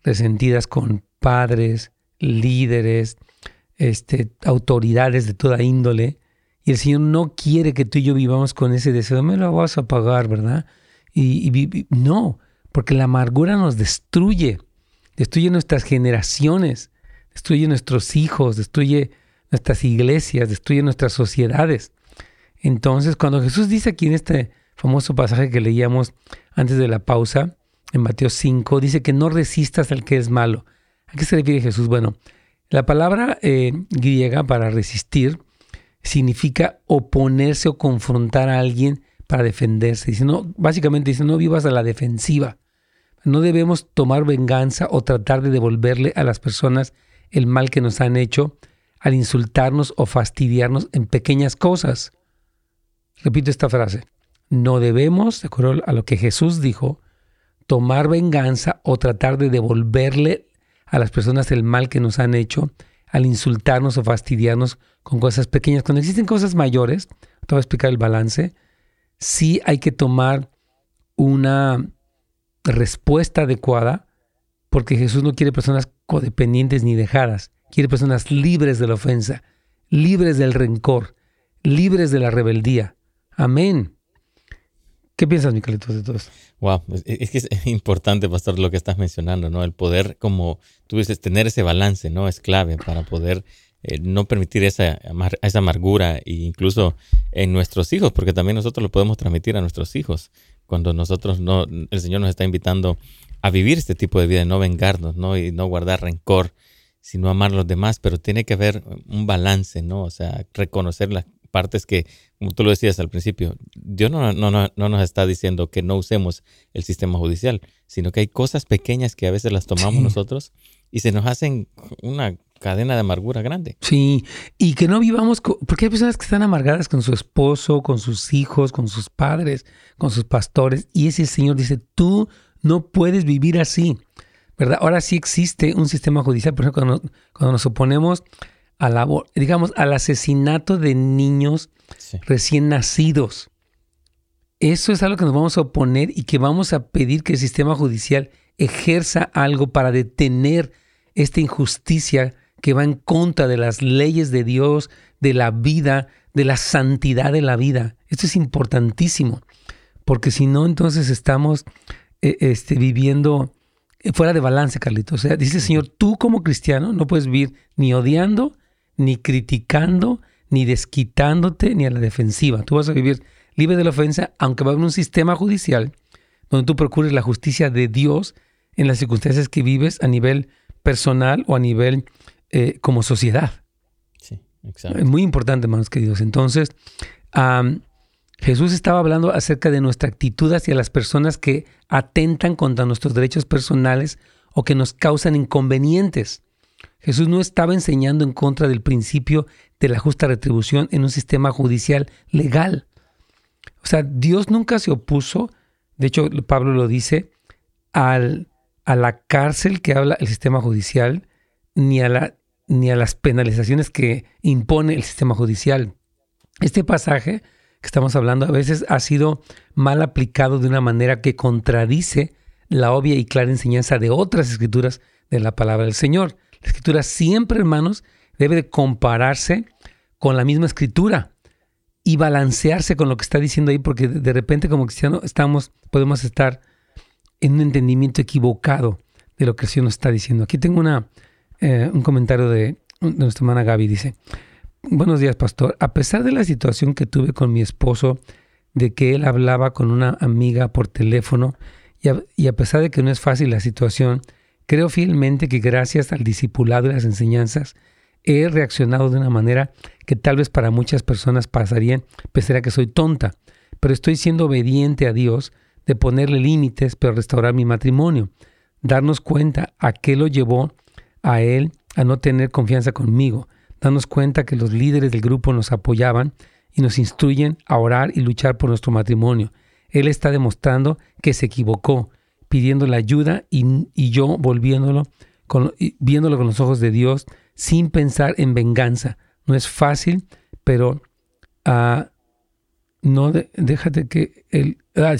resentidas con padres, líderes, este, autoridades de toda índole. Y el Señor no quiere que tú y yo vivamos con ese deseo, me lo vas a pagar, ¿verdad? Y, no, porque la amargura nos destruye, destruye nuestras generaciones, destruye nuestros hijos, destruye nuestras iglesias, destruye nuestras sociedades. Entonces, cuando Jesús dice aquí en este famoso pasaje que leíamos antes de la pausa, en Mateo 5, dice que no resistas al que es malo. ¿A qué se refiere Jesús? Bueno, la palabra eh, griega para resistir significa oponerse o confrontar a alguien para defenderse. Dice, no, básicamente dice, no vivas a la defensiva. No debemos tomar venganza o tratar de devolverle a las personas el mal que nos han hecho al insultarnos o fastidiarnos en pequeñas cosas. Repito esta frase. No debemos, de acuerdo a lo que Jesús dijo, tomar venganza o tratar de devolverle a las personas el mal que nos han hecho al insultarnos o fastidiarnos con cosas pequeñas. Cuando existen cosas mayores, te voy a explicar el balance, sí hay que tomar una respuesta adecuada porque Jesús no quiere personas codependientes ni dejadas, quiere personas libres de la ofensa, libres del rencor, libres de la rebeldía. Amén. ¿Qué piensas, Miquelitos, de todo esto? Wow, es que es importante, pastor, lo que estás mencionando, ¿no? El poder, como tú dices, tener ese balance, ¿no? Es clave para poder eh, no permitir esa, esa amargura e incluso en nuestros hijos, porque también nosotros lo podemos transmitir a nuestros hijos cuando nosotros no, el Señor nos está invitando a vivir este tipo de vida, no vengarnos, ¿no? Y no guardar rencor, sino amar a los demás, pero tiene que haber un balance, ¿no? O sea, reconocer las partes que, como tú lo decías al principio, Dios no, no, no, no, nos está diciendo que no usemos el sistema judicial, sino que hay cosas pequeñas que a veces las tomamos nosotros y se nos hacen una cadena de amargura grande. Sí, y que no vivamos, porque hay personas que están amargadas con su esposo, con sus hijos, con sus padres, con sus pastores, y ese Señor dice, tú no puedes vivir así, ¿verdad? Ahora sí existe un sistema judicial, por ejemplo, cuando, cuando nos oponemos digamos, al asesinato de niños recién nacidos. Eso es algo que nos vamos a oponer y que vamos a pedir que el sistema judicial ejerza algo para detener esta injusticia que va en contra de las leyes de Dios, de la vida, de la santidad de la vida. Esto es importantísimo, porque si no, entonces estamos eh, este, viviendo fuera de balance, Carlito. O sea, dice el Señor, tú como cristiano no puedes vivir ni odiando, ni criticando, ni desquitándote, ni a la defensiva. Tú vas a vivir libre de la ofensa, aunque va a haber un sistema judicial donde tú procures la justicia de Dios en las circunstancias que vives a nivel personal o a nivel eh, como sociedad. Sí, exacto. Es muy importante, hermanos queridos. Entonces, Jesús estaba hablando acerca de nuestra actitud hacia las personas que atentan contra nuestros derechos personales o que nos causan inconvenientes. Jesús no estaba enseñando en contra del principio de la justa retribución en un sistema judicial legal. O sea, Dios nunca se opuso, de hecho Pablo lo dice, al, a la cárcel que habla el sistema judicial, ni a, la, ni a las penalizaciones que impone el sistema judicial. Este pasaje que estamos hablando a veces ha sido mal aplicado de una manera que contradice la obvia y clara enseñanza de otras escrituras de la palabra del Señor. La escritura siempre, hermanos, debe de compararse con la misma escritura y balancearse con lo que está diciendo ahí, porque de repente como cristianos estamos, podemos estar en un entendimiento equivocado de lo que el Señor nos está diciendo. Aquí tengo una, eh, un comentario de, de nuestra hermana Gaby, dice, buenos días pastor, a pesar de la situación que tuve con mi esposo, de que él hablaba con una amiga por teléfono, y a, pesar de que no es fácil la situación, creo fielmente que gracias al discipulado y las enseñanzas, he reaccionado de una manera que tal vez para muchas personas pasarían, pensaría que soy tonta, pero estoy siendo obediente a Dios de ponerle límites, pero restaurar mi matrimonio, darnos cuenta a qué lo llevó a él a no tener confianza conmigo, darnos cuenta que los líderes del grupo nos apoyaban y nos instruyen a orar y luchar por nuestro matrimonio. Él está demostrando que se equivocó, pidiendo la ayuda y, yo volviéndolo, con, viéndolo con los ojos de Dios, sin pensar en venganza. No es fácil, pero uh, no déjate que el, ah,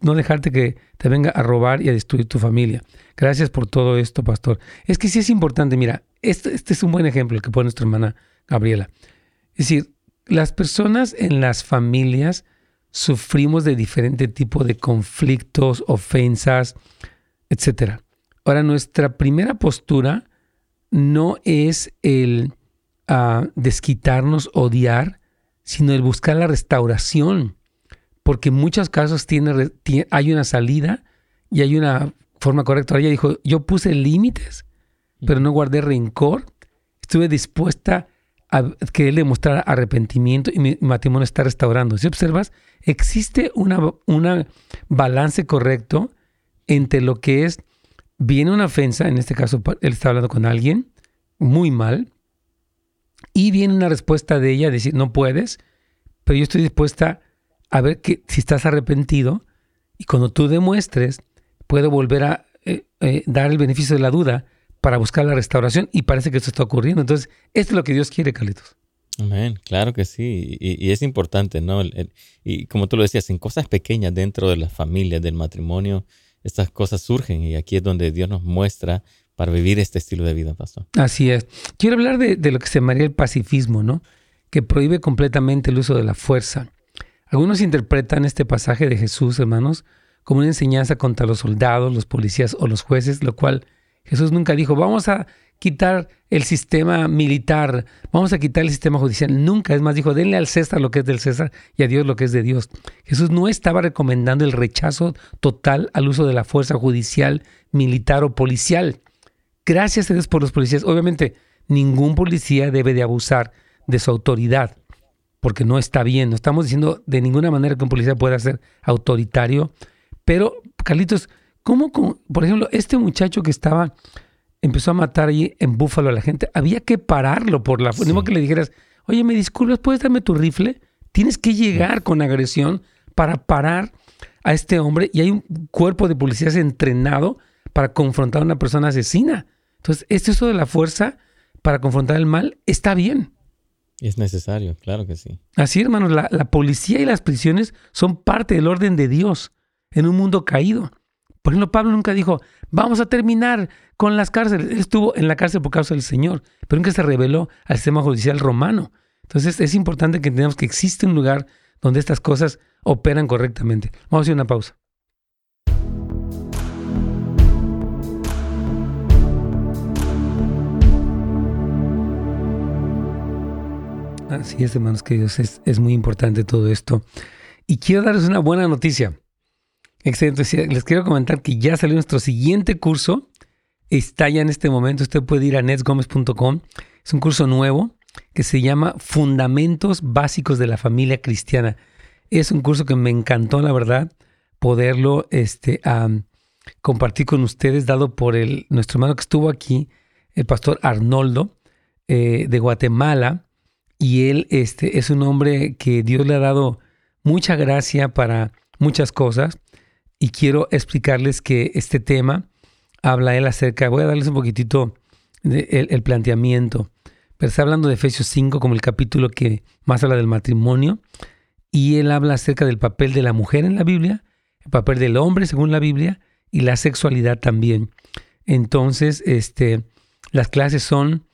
no dejarte que te venga a robar y a destruir tu familia. Gracias por todo esto, pastor. Es que sí es importante, mira, este, este es un buen ejemplo el que pone nuestra hermana Gabriela. Es decir, las personas en las familias sufrimos de diferente tipo de conflictos, ofensas, etc. Ahora, nuestra primera postura no es el uh, desquitarnos, odiar, sino el buscar la restauración, porque en muchos casos tiene, hay una salida y hay una forma correcta. Ella dijo, yo puse límites, pero no guardé rencor, estuve dispuesta a que él le mostrara arrepentimiento y mi matrimonio está restaurando. Si observas, existe una balance correcto entre lo que es, viene una ofensa, en este caso él está hablando con alguien muy mal, y viene una respuesta de ella, decir, no puedes, pero yo estoy dispuesta a ver que si estás arrepentido, y cuando tú demuestres, puedo volver a eh, eh, dar el beneficio de la duda para buscar la restauración y parece que esto está ocurriendo. Entonces, esto es lo que Dios quiere, Carlitos. Amén, claro que sí. Y, es importante, ¿no? y como tú lo decías, en cosas pequeñas dentro de las familias, del matrimonio, estas cosas surgen y aquí es donde Dios nos muestra para vivir este estilo de vida, pastor. Así es. Quiero hablar de, de lo que se llamaría el pacifismo, ¿no? Que prohíbe completamente el uso de la fuerza. Algunos interpretan este pasaje de Jesús, hermanos, como una enseñanza contra los soldados, los policías o los jueces, lo cual Jesús nunca dijo, vamos a quitar el sistema militar, vamos a quitar el sistema judicial. Nunca, es más, dijo, denle al César lo que es del César y a Dios lo que es de Dios. Jesús no estaba recomendando el rechazo total al uso de la fuerza judicial, militar o policial. Gracias a Dios por los policías. Obviamente, ningún policía debe de abusar de su autoridad, porque no está bien. No estamos diciendo de ninguna manera que un policía pueda ser autoritario, pero, Carlitos, ¿Cómo, por ejemplo, este muchacho que estaba, empezó a matar allí en Búfalo a la gente, había que pararlo por la... Sí. que le dijeras, oye, me disculpas, ¿puedes darme tu rifle? Tienes que llegar con agresión para parar a este hombre y hay un cuerpo de policías entrenado para confrontar a una persona asesina. Entonces, este uso de la fuerza para confrontar el mal está bien. Es necesario, claro que sí. Así, hermanos, la, la policía y las prisiones son parte del orden de Dios en un mundo caído. Por ejemplo, Pablo nunca dijo, vamos a terminar con las cárceles. Él estuvo en la cárcel por causa del Señor, pero nunca se reveló al sistema judicial romano. Entonces es importante que entendamos que existe un lugar donde estas cosas operan correctamente. Vamos a hacer una pausa. Así es, hermanos queridos, es, es muy importante todo esto. Y quiero darles una buena noticia. Excelente. Les quiero comentar que ya salió nuestro siguiente curso. Está ya en este momento. Usted puede ir a netsgomez.com. Es un curso nuevo que se llama Fundamentos Básicos de la Familia Cristiana. Es un curso que me encantó, la verdad, poderlo este, compartir con ustedes, dado por el, nuestro hermano que estuvo aquí, el pastor Arnoldo eh, de Guatemala. Y él este, es un hombre que Dios le ha dado mucha gracia para muchas cosas y quiero explicarles que este tema habla él acerca, voy a darles un poquitito el, planteamiento, pero está hablando de Efesios 5 como el capítulo que más habla del matrimonio y él habla acerca del papel de la mujer en la Biblia, el papel del hombre según la Biblia y la sexualidad también. Entonces, este, las clases son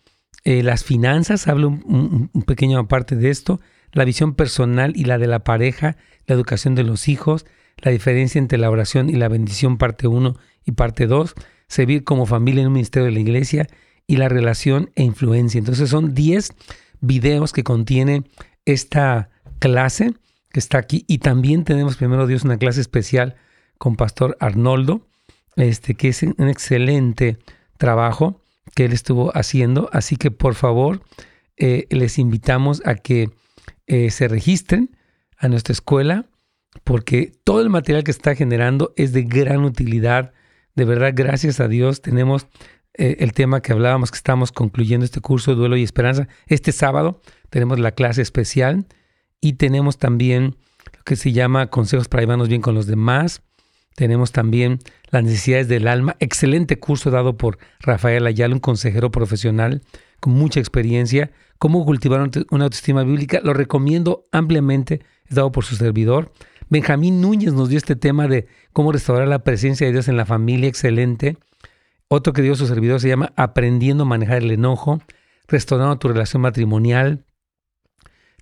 eh, las finanzas, hablo un, pequeño parte de esto, la visión personal y la de la pareja, la educación de los hijos, la diferencia entre la oración y la bendición parte 1 y parte 2, servir como familia en un ministerio de la iglesia y la relación e influencia. Entonces son 10 videos que contiene esta clase que está aquí. Y también tenemos primero Dios una clase especial con Pastor Arnoldo, este que es un excelente trabajo que él estuvo haciendo, así que por favor eh, les invitamos a que eh, se registren a nuestra escuela porque todo el material que está generando es de gran utilidad. De verdad, gracias a Dios tenemos eh, el tema que hablábamos, que estamos concluyendo este curso de duelo y esperanza. Este sábado tenemos la clase especial y tenemos también lo que se llama consejos para llevarnos bien con los demás. Tenemos también las necesidades del alma. Excelente curso dado por Rafael Ayala, un consejero profesional con mucha experiencia. Cómo cultivar una autoestima bíblica. Lo recomiendo ampliamente. Es dado por su servidor. Benjamín Núñez nos dio este tema de cómo restaurar la presencia de Dios en la familia. Excelente. Otro que dio su servidor se llama Aprendiendo a manejar el enojo, restaurando tu relación matrimonial,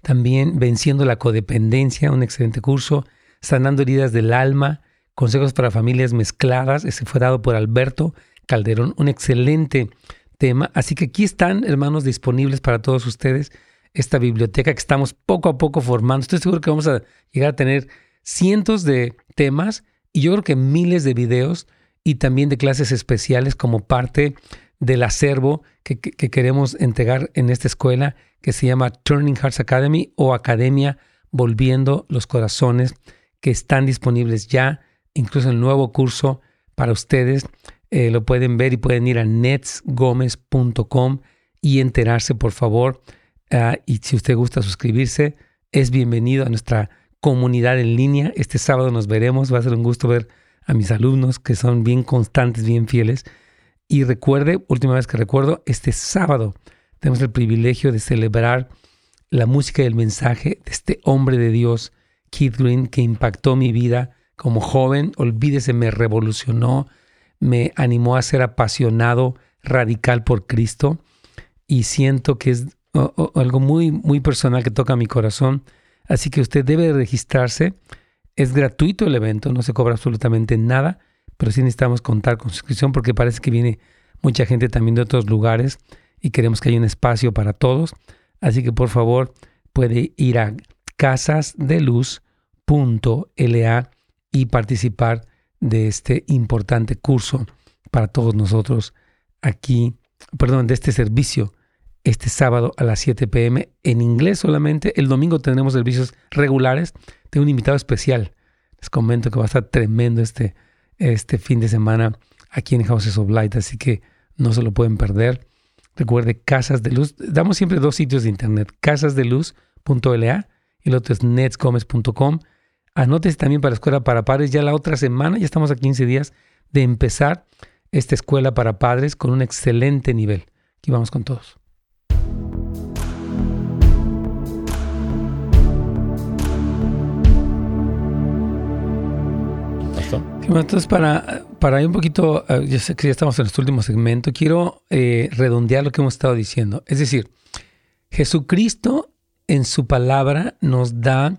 también Venciendo la codependencia, un excelente curso, Sanando heridas del alma, Consejos para familias mezcladas, ese fue dado por Alberto Calderón, un excelente tema. Así que aquí están, hermanos, disponibles para todos ustedes esta biblioteca que estamos poco a poco formando. Estoy seguro que vamos a llegar a tener cientos de temas y yo creo que miles de videos y también de clases especiales como parte del acervo que, queremos entregar en esta escuela que se llama Turning Hearts Academy o Academia Volviendo los Corazones, que están disponibles ya, incluso el nuevo curso para ustedes. Eh, lo pueden ver y pueden ir a netsgomez.com y enterarse, por favor. Ah, y si usted gusta suscribirse, es bienvenido a nuestra comunidad en línea. Este sábado nos veremos. Va a ser un gusto ver a mis alumnos que son bien constantes, bien fieles. Y recuerde, última vez que recuerdo, este sábado tenemos el privilegio de celebrar la música y el mensaje de este hombre de Dios, Keith Green, que impactó mi vida como joven. Olvídese, me revolucionó, me animó a ser apasionado, radical por Cristo. Y siento que es algo muy, muy personal que toca mi corazón. Así que usted debe registrarse es gratuito el evento, no se cobra absolutamente nada, pero sí necesitamos contar con suscripción porque parece que viene mucha gente también de otros lugares y queremos que haya un espacio para todos. Así que por favor puede ir a casasdeluz.la y participar de este importante curso para todos nosotros aquí, perdón, de este servicio este sábado a las 7 pm en inglés solamente. El domingo tendremos servicios regulares. Tengo un invitado especial. Les comento que va a estar tremendo este, este fin de semana aquí en Houses of Light, así que no se lo pueden perder. Recuerde, Casas de Luz. Damos siempre dos sitios de internet, casasdeluz.la y el otro es netsgomez.com. Anótese también para Escuela para Padres. Ya la otra semana, ya estamos a 15 días de empezar esta Escuela para Padres con un excelente nivel. Aquí vamos con todos. Entonces, para, para ir un poquito, eh, ya sé que ya estamos en este último segmento, quiero eh, redondear lo que hemos estado diciendo. Es decir, Jesucristo en su palabra nos da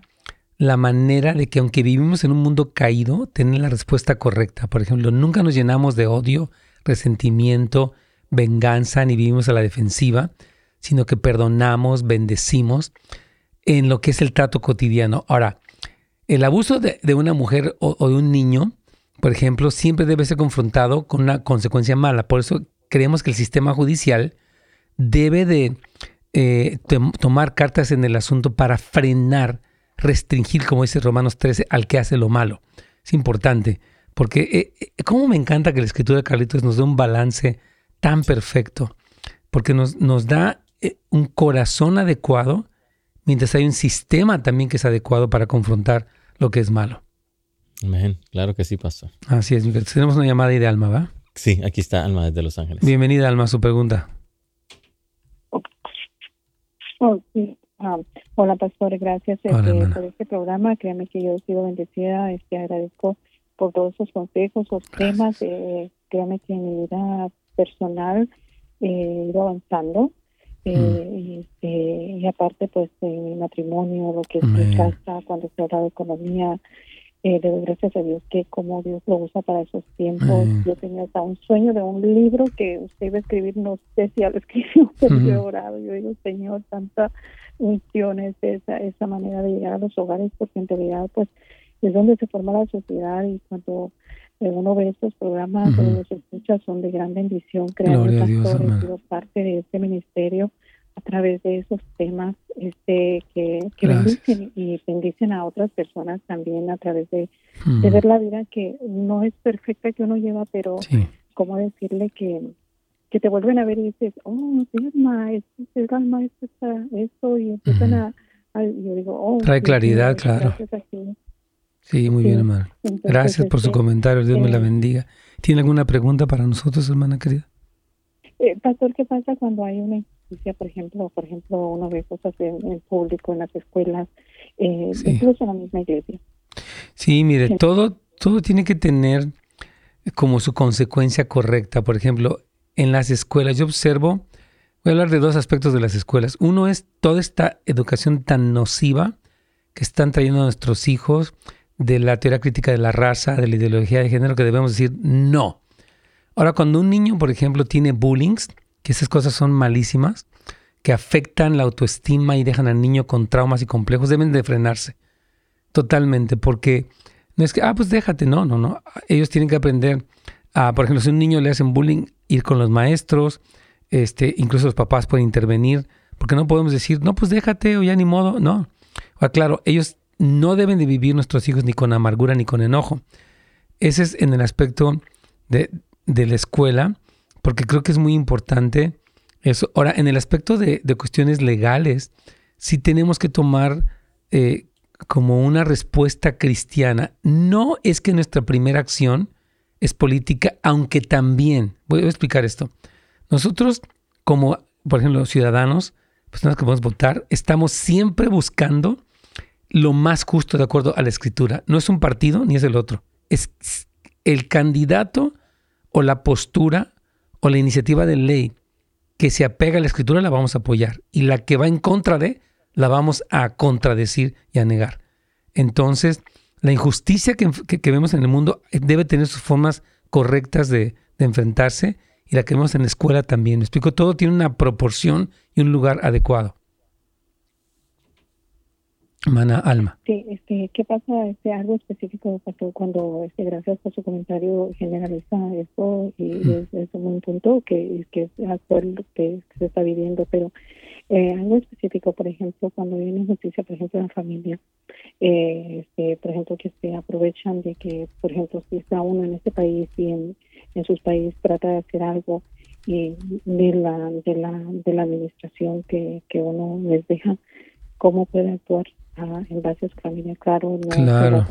la manera de que aunque vivimos en un mundo caído, tener la respuesta correcta. Por ejemplo, nunca nos llenamos de odio, resentimiento, venganza, ni vivimos a la defensiva, sino que perdonamos, bendecimos en lo que es el trato cotidiano. Ahora, el abuso de, una mujer o, de un niño, por ejemplo, siempre debe ser confrontado con una consecuencia mala. Por eso creemos que el sistema judicial debe de eh, tomar cartas en el asunto para frenar, restringir, como dice Romanos 13, al que hace lo malo. Es importante, porque eh, eh, cómo me encanta que la escritura de Carlitos nos dé un balance tan perfecto, porque nos, nos da un corazón adecuado, mientras hay un sistema también que es adecuado para confrontar lo que es malo. Amén. Claro que sí, pastor. Así es, Tenemos una llamada ahí de Alma, ¿va? Sí, aquí está Alma desde Los Ángeles. Bienvenida, Alma, a su pregunta. Oh, ah, hola, pastor, gracias este, por este programa. Créame que yo he sido bendecida. Este, agradezco por todos sus consejos, sus temas. Eh, créame que mi vida personal eh, he ido avanzando. Eh, mm. y, este, y, aparte, pues, mi matrimonio, lo que es mi casa, cuando se habla de economía, eh, le doy gracias a Dios que como Dios lo usa para esos tiempos. Yo tenía hasta un sueño de un libro que usted iba a escribir, no sé si ya lo escribió, pero yo he orado. Yo digo, Señor, tanta unciones, esa, esa manera de llegar a los hogares, porque en realidad, pues, es donde se forma la sociedad y cuando uno ve estos programas, uh los escucha, son de gran bendición. Créanme, pastor, he sido parte de este ministerio a través de esos temas este que, que bendicen y bendicen a otras personas también a través de, de, ver la vida que no es perfecta que uno lleva, pero cómo decirle que que te vuelven a ver y dices, oh, sí, alma, es, es alma, es esto, y empiezan a, yo digo, oh. Trae claridad, claro. Sí, muy bien, hermano. Gracias por su este, comentario, Dios me la bendiga. ¿Tiene alguna pregunta para nosotros, hermana querida? Eh, pastor, ¿qué pasa cuando hay una injusticia, por ejemplo, por ejemplo, uno ve cosas en, público, en las escuelas, eh, incluso en la misma iglesia? Sí, mire, todo, todo tiene que tener como su consecuencia correcta. Por ejemplo, en las escuelas, yo observo, voy a hablar de dos aspectos de las escuelas. Uno es toda esta educación tan nociva que están trayendo a nuestros hijos de la teoría crítica de la raza, de la ideología de género, que debemos decir no. Ahora, cuando un niño, por ejemplo, tiene bullying, que esas cosas son malísimas, que afectan la autoestima y dejan al niño con traumas y complejos, deben de frenarse totalmente, porque no es que, ah, pues déjate, no, no, no. Ellos tienen que aprender a, por ejemplo, si a un niño le hacen bullying, ir con los maestros, este, incluso los papás pueden intervenir, porque no podemos decir, no, pues déjate o ya ni modo, no. O claro, ellos no deben de vivir nuestros hijos ni con amargura ni con enojo. Ese es en el aspecto de, de la escuela, porque creo que es muy importante eso. Ahora, en el aspecto de, de cuestiones legales, sí tenemos que tomar eh, como una respuesta cristiana. No es que nuestra primera acción es política, aunque también, voy a explicar esto. Nosotros, como por ejemplo ciudadanos, personas que podemos votar, estamos siempre buscando lo más justo de acuerdo a la escritura. No es un partido ni es el otro. Es el candidato o la postura o la iniciativa de ley que se apega a la escritura la vamos a apoyar y la que va en contra de la vamos a contradecir y a negar. Entonces, la injusticia que, vemos en el mundo debe tener sus formas correctas de, de, enfrentarse y la que vemos en la escuela también. Me explico, todo tiene una proporción y un lugar adecuado. Mana Alma. Sí, este, ¿qué pasa? Este, algo específico pasó cuando, este, gracias por su comentario, generaliza esto y es, un punto que, que es actual que, se está viviendo, pero eh, algo específico, por ejemplo, cuando viene injusticia, por ejemplo, en la familia, eh, este, por ejemplo, que se aprovechan de que, por ejemplo, si está uno en este país y en, en sus países trata de hacer algo y de la, de la, de la administración que, que uno les deja, cómo puede actuar en base a su familia, claro, no claro.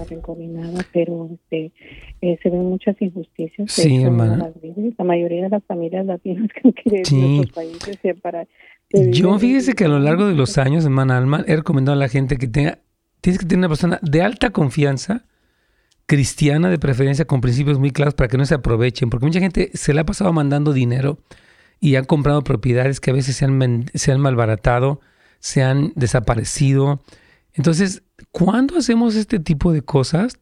nada, pero este, eh, se ven muchas injusticias. Sí, hermana. La mayoría de las familias latinas que quieren sí. otros países para... Yo fíjese que a lo largo de los años, hermana Alma, he recomendado a la gente que tenga, tienes que tener una persona de alta confianza, cristiana de preferencia, con principios muy claros para que no se aprovechen, porque mucha gente se le ha pasado mandando dinero y han comprado propiedades que a veces se han, se han malbaratado, se han desaparecido, entonces, cuando hacemos este tipo de cosas,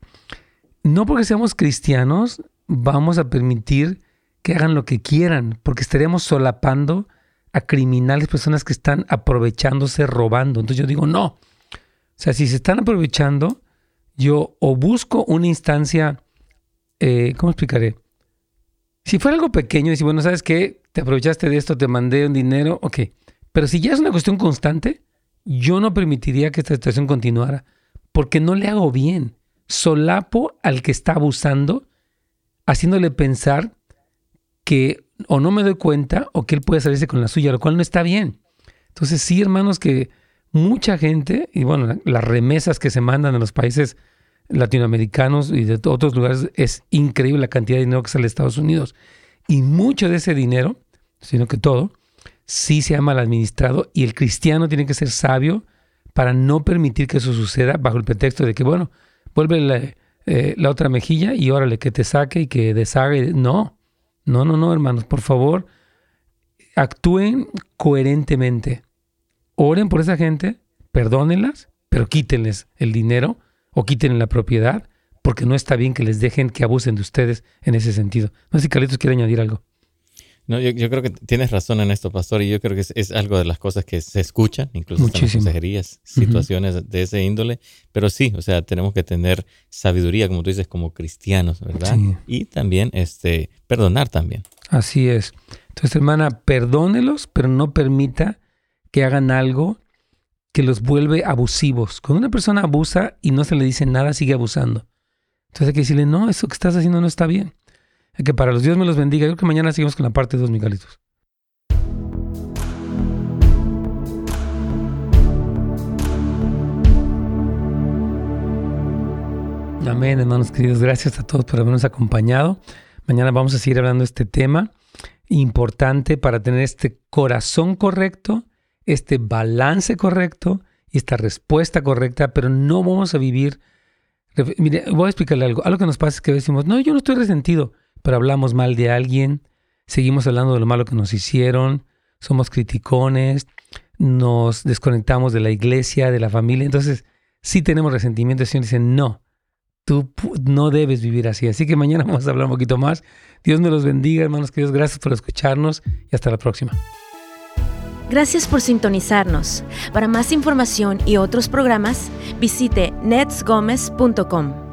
no porque seamos cristianos, vamos a permitir que hagan lo que quieran, porque estaríamos solapando a criminales, personas que están aprovechándose, robando. Entonces yo digo, no. O sea, si se están aprovechando, yo o busco una instancia, eh, ¿cómo explicaré? Si fuera algo pequeño, si, bueno, ¿sabes qué? Te aprovechaste de esto, te mandé un dinero, ok. Pero si ya es una cuestión constante, yo no permitiría que esta situación continuara porque no le hago bien. Solapo al que está abusando, haciéndole pensar que o no me doy cuenta o que él puede salirse con la suya, lo cual no está bien. Entonces sí, hermanos, que mucha gente, y bueno, las remesas que se mandan a los países latinoamericanos y de otros lugares, es increíble la cantidad de dinero que sale de Estados Unidos. Y mucho de ese dinero, sino que todo, sí se ha mal administrado y el cristiano tiene que ser sabio para no permitir que eso suceda bajo el pretexto de que, bueno, vuelve la, eh, otra mejilla y órale, que te saque y que deshaga. No, No, no, no, hermanos, por favor, actúen coherentemente. Oren por esa gente, perdónenlas, pero quítenles el dinero o quítenle la propiedad, porque no está bien que les dejen que abusen de ustedes en ese sentido. No sé si Carlitos quiere añadir algo. No, yo, creo que tienes razón en esto, pastor, y yo creo que es, algo de las cosas que se escuchan, incluso en consejerías, situaciones de ese índole, pero sí, o sea, tenemos que tener sabiduría, como tú dices, como cristianos, ¿verdad? Y también este, perdonar también. Así es. Entonces, hermana, perdónelos, pero no permita que hagan algo que los vuelve abusivos. Cuando una persona abusa y no se le dice nada, sigue abusando. Entonces hay que decirle, no, eso que estás haciendo no está bien que para los Dios me los bendiga. Yo creo que mañana seguimos con la parte 2, Miguelitos. Amén, hermanos queridos. Gracias a todos por habernos acompañado. Mañana vamos a seguir hablando de este tema importante para tener este corazón correcto, este balance correcto y esta respuesta correcta, pero no vamos a vivir. Mire, voy a explicarle algo. Algo que nos pasa es que decimos, no, yo no estoy resentido pero hablamos mal de alguien, seguimos hablando de lo malo que nos hicieron, somos criticones, nos desconectamos de la iglesia, de la familia. Entonces, sí tenemos resentimiento. El Señor dice, no, tú no debes vivir así. Así que mañana vamos a hablar un poquito más. Dios me los bendiga, hermanos queridos. Gracias por escucharnos y hasta la próxima. Gracias por sintonizarnos. Para más información y otros programas, visite netsgomez.com.